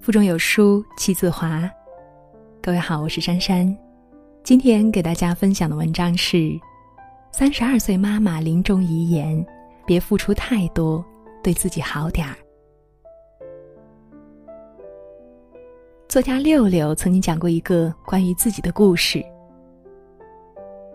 腹中有书气自华。各位好，我是珊珊。今天给大家分享的文章是：三十二岁妈妈临终遗言，别付出太多，对自己好点儿。作家六六曾经讲过一个关于自己的故事。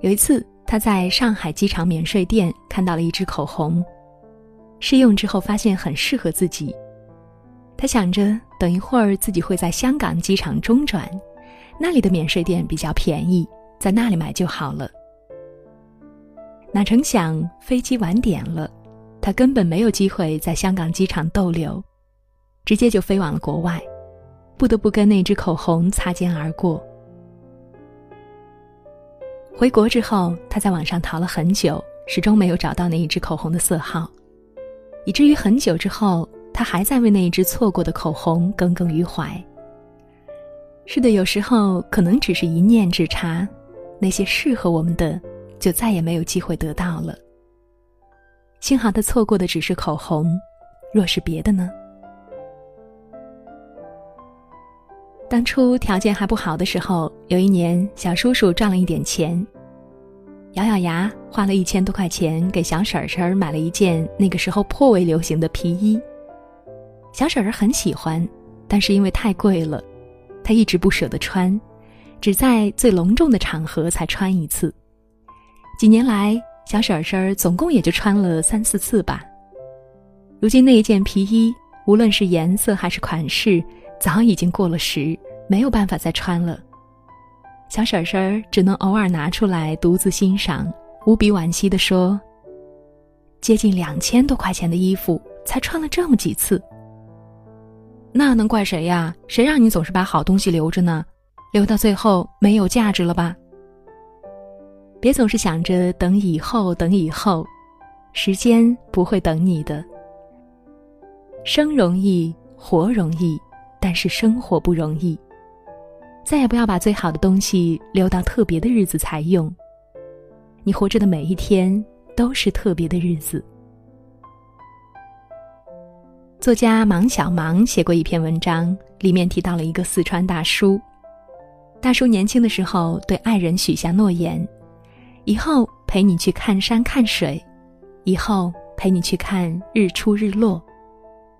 有一次，他在上海机场免税店看到了一支口红，试用之后发现很适合自己。他想着，等一会儿自己会在香港机场中转，那里的免税店比较便宜，在那里买就好了。哪成想飞机晚点了，他根本没有机会在香港机场逗留，直接就飞往了国外，不得不跟那支口红擦肩而过。回国之后，他在网上淘了很久，始终没有找到那一支口红的色号，以至于很久之后。他还在为那一支错过的口红耿耿于怀。是的，有时候可能只是一念之差，那些适合我们的，就再也没有机会得到了。幸好他错过的只是口红，若是别的呢？当初条件还不好的时候，有一年小叔叔赚了一点钱，咬咬牙花了一千多块钱给小婶婶买了一件那个时候颇为流行的皮衣。小婶儿很喜欢，但是因为太贵了，她一直不舍得穿，只在最隆重的场合才穿一次。几年来，小婶婶儿总共也就穿了三四次吧。如今那一件皮衣，无论是颜色还是款式，早已经过了时，没有办法再穿了。小婶婶儿只能偶尔拿出来独自欣赏，无比惋惜地说：“接近两千多块钱的衣服，才穿了这么几次。”那能怪谁呀？谁让你总是把好东西留着呢？留到最后没有价值了吧？别总是想着等以后，等以后，时间不会等你的。生容易，活容易，但是生活不容易。再也不要把最好的东西留到特别的日子才用。你活着的每一天都是特别的日子。作家芒小芒写过一篇文章，里面提到了一个四川大叔。大叔年轻的时候对爱人许下诺言：以后陪你去看山看水，以后陪你去看日出日落，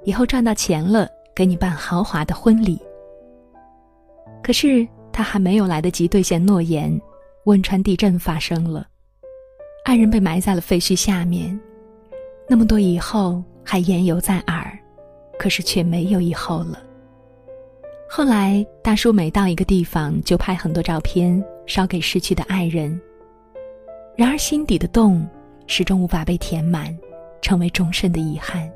以后赚到钱了给你办豪华的婚礼。可是他还没有来得及兑现诺言，汶川地震发生了，爱人被埋在了废墟下面，那么多以后还言犹在耳。可是却没有以后了。后来，大叔每到一个地方，就拍很多照片烧给逝去的爱人。然而，心底的洞始终无法被填满，成为终身的遗憾。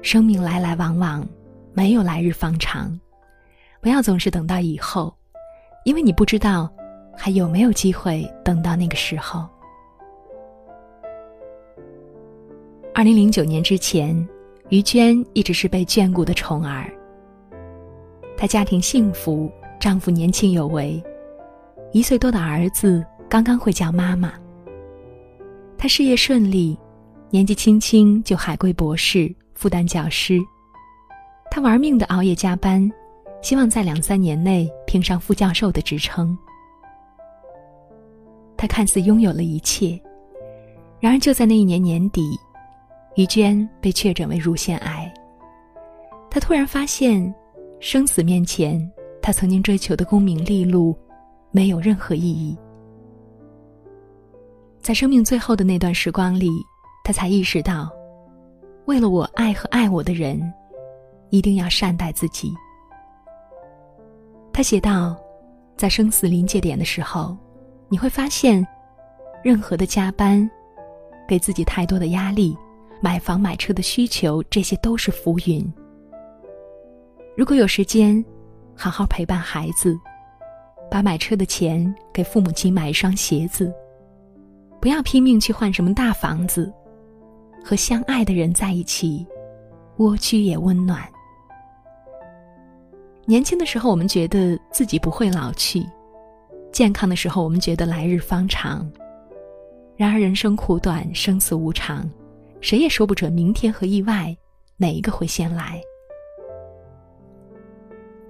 生命来来往往，没有来日方长。不要总是等到以后，因为你不知道还有没有机会等到那个时候。二零零九年之前，于娟一直是被眷顾的宠儿。她家庭幸福，丈夫年轻有为，一岁多的儿子刚刚会叫妈妈。她事业顺利，年纪轻轻就海归博士，复旦教师。她玩命的熬夜加班，希望在两三年内评上副教授的职称。她看似拥有了一切，然而就在那一年年底。于娟被确诊为乳腺癌。她突然发现，生死面前，她曾经追求的功名利禄，没有任何意义。在生命最后的那段时光里，她才意识到，为了我爱和爱我的人，一定要善待自己。她写道：“在生死临界点的时候，你会发现，任何的加班，给自己太多的压力。”买房买车的需求，这些都是浮云。如果有时间，好好陪伴孩子，把买车的钱给父母亲买一双鞋子，不要拼命去换什么大房子，和相爱的人在一起，蜗居也温暖。年轻的时候，我们觉得自己不会老去；健康的时候，我们觉得来日方长。然而，人生苦短，生死无常。谁也说不准明天和意外哪一个会先来。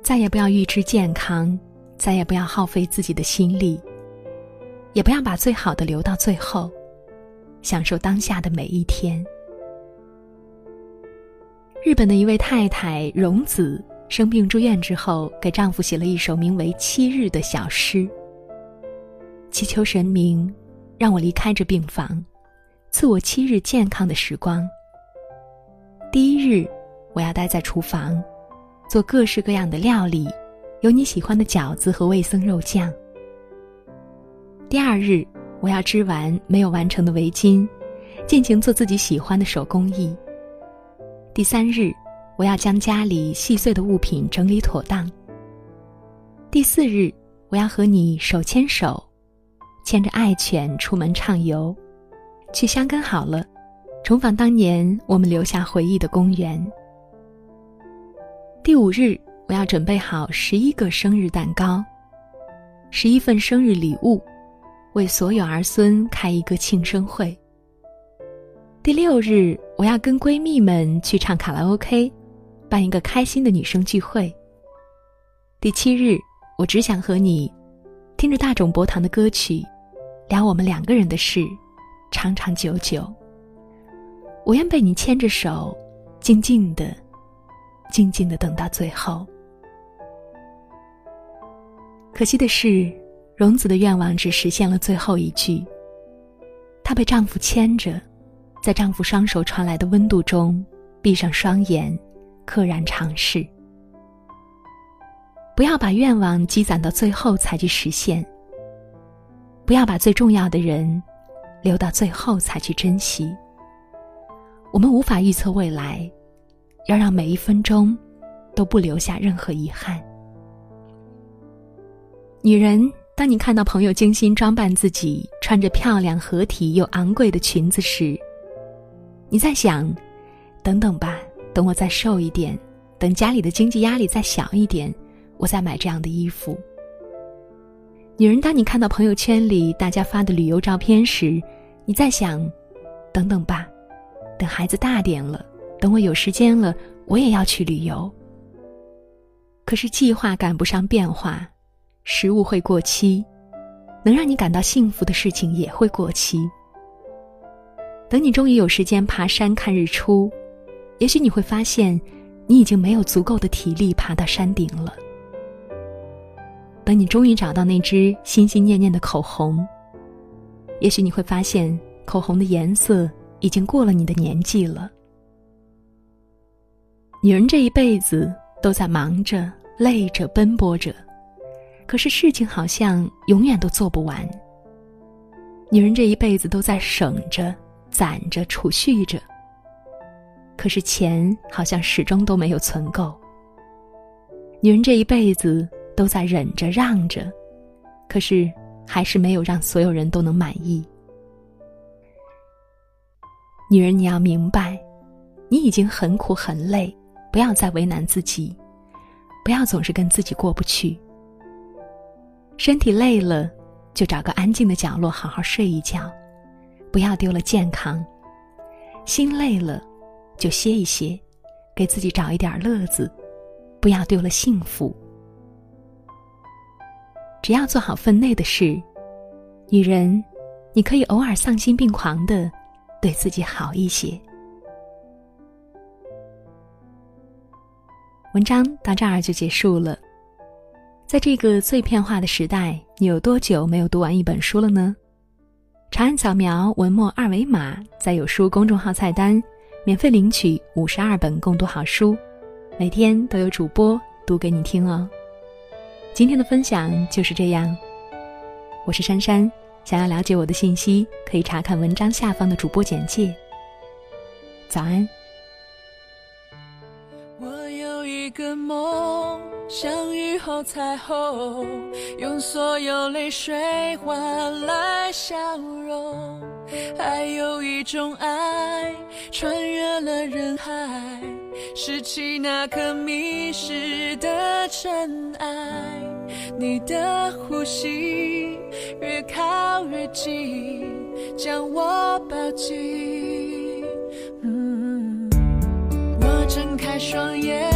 再也不要预知健康，再也不要耗费自己的心力，也不要把最好的留到最后，享受当下的每一天。日本的一位太太荣子生病住院之后，给丈夫写了一首名为《七日》的小诗，祈求神明让我离开这病房，赐我七日健康的时光。第一日，我要待在厨房，做各式各样的料理，有你喜欢的饺子和味增肉酱。第二日，我要织完没有完成的围巾，尽情做自己喜欢的手工艺。第三日，我要将家里细碎的物品整理妥当。第四日，我要和你手牵手，牵着爱犬出门畅游，去香根好了，重访当年我们留下回忆的公园。第五日，我要准备好十一个生日蛋糕，十一份生日礼物，为所有儿孙开一个庆生会。第六日，我要跟闺蜜们去唱卡拉 OK，办一个开心的女生聚会。第七日，我只想和你听着大冢博堂的歌曲，聊我们两个人的事，长长久久。我愿被你牵着手，静静的、静静的等到最后。可惜的是，荣子的愿望只实现了最后一句。她被丈夫牵着。在丈夫双手传来的温度中，闭上双眼，溘然长逝。不要把愿望积攒到最后才去实现。不要把最重要的人留到最后才去珍惜。我们无法预测未来，要让每一分钟都不留下任何遗憾。女人，当你看到朋友精心装扮自己，穿着漂亮、合体又昂贵的裙子时，你在想，等等吧，等我再瘦一点，等家里的经济压力再小一点，我再买这样的衣服。女人，当你看到朋友圈里大家发的旅游照片时，你在想，等等吧，等孩子大点了，等我有时间了，我也要去旅游。可是计划赶不上变化，食物会过期，能让你感到幸福的事情也会过期。等你终于有时间爬山看日出，也许你会发现，你已经没有足够的体力爬到山顶了。等你终于找到那支心心念念的口红，也许你会发现，口红的颜色已经过了你的年纪了。女人这一辈子都在忙着、累着、奔波着，可是事情好像永远都做不完。女人这一辈子都在省着。攒着储蓄着，可是钱好像始终都没有存够。女人这一辈子都在忍着让着，可是还是没有让所有人都能满意。女人，你要明白，你已经很苦很累，不要再为难自己，不要总是跟自己过不去。身体累了，就找个安静的角落好好睡一觉。不要丢了健康，心累了就歇一歇，给自己找一点乐子，不要丢了幸福。只要做好分内的事，女人，你可以偶尔丧心病狂的对自己好一些。文章到这儿就结束了。在这个碎片化的时代，你有多久没有读完一本书了呢？长按扫描文末二维码，在有书公众号菜单，免费领取五十二本共读好书，每天都有主播读给你听哦。今天的分享就是这样，我是珊珊。想要了解我的信息，可以查看文章下方的主播简介。早安。我有一个梦。像雨后彩虹，用所有泪水换来笑容。还有一种爱，穿越了人海，拾起那颗迷失的尘埃。你的呼吸越靠越近，将我抱紧。嗯我睁开双眼，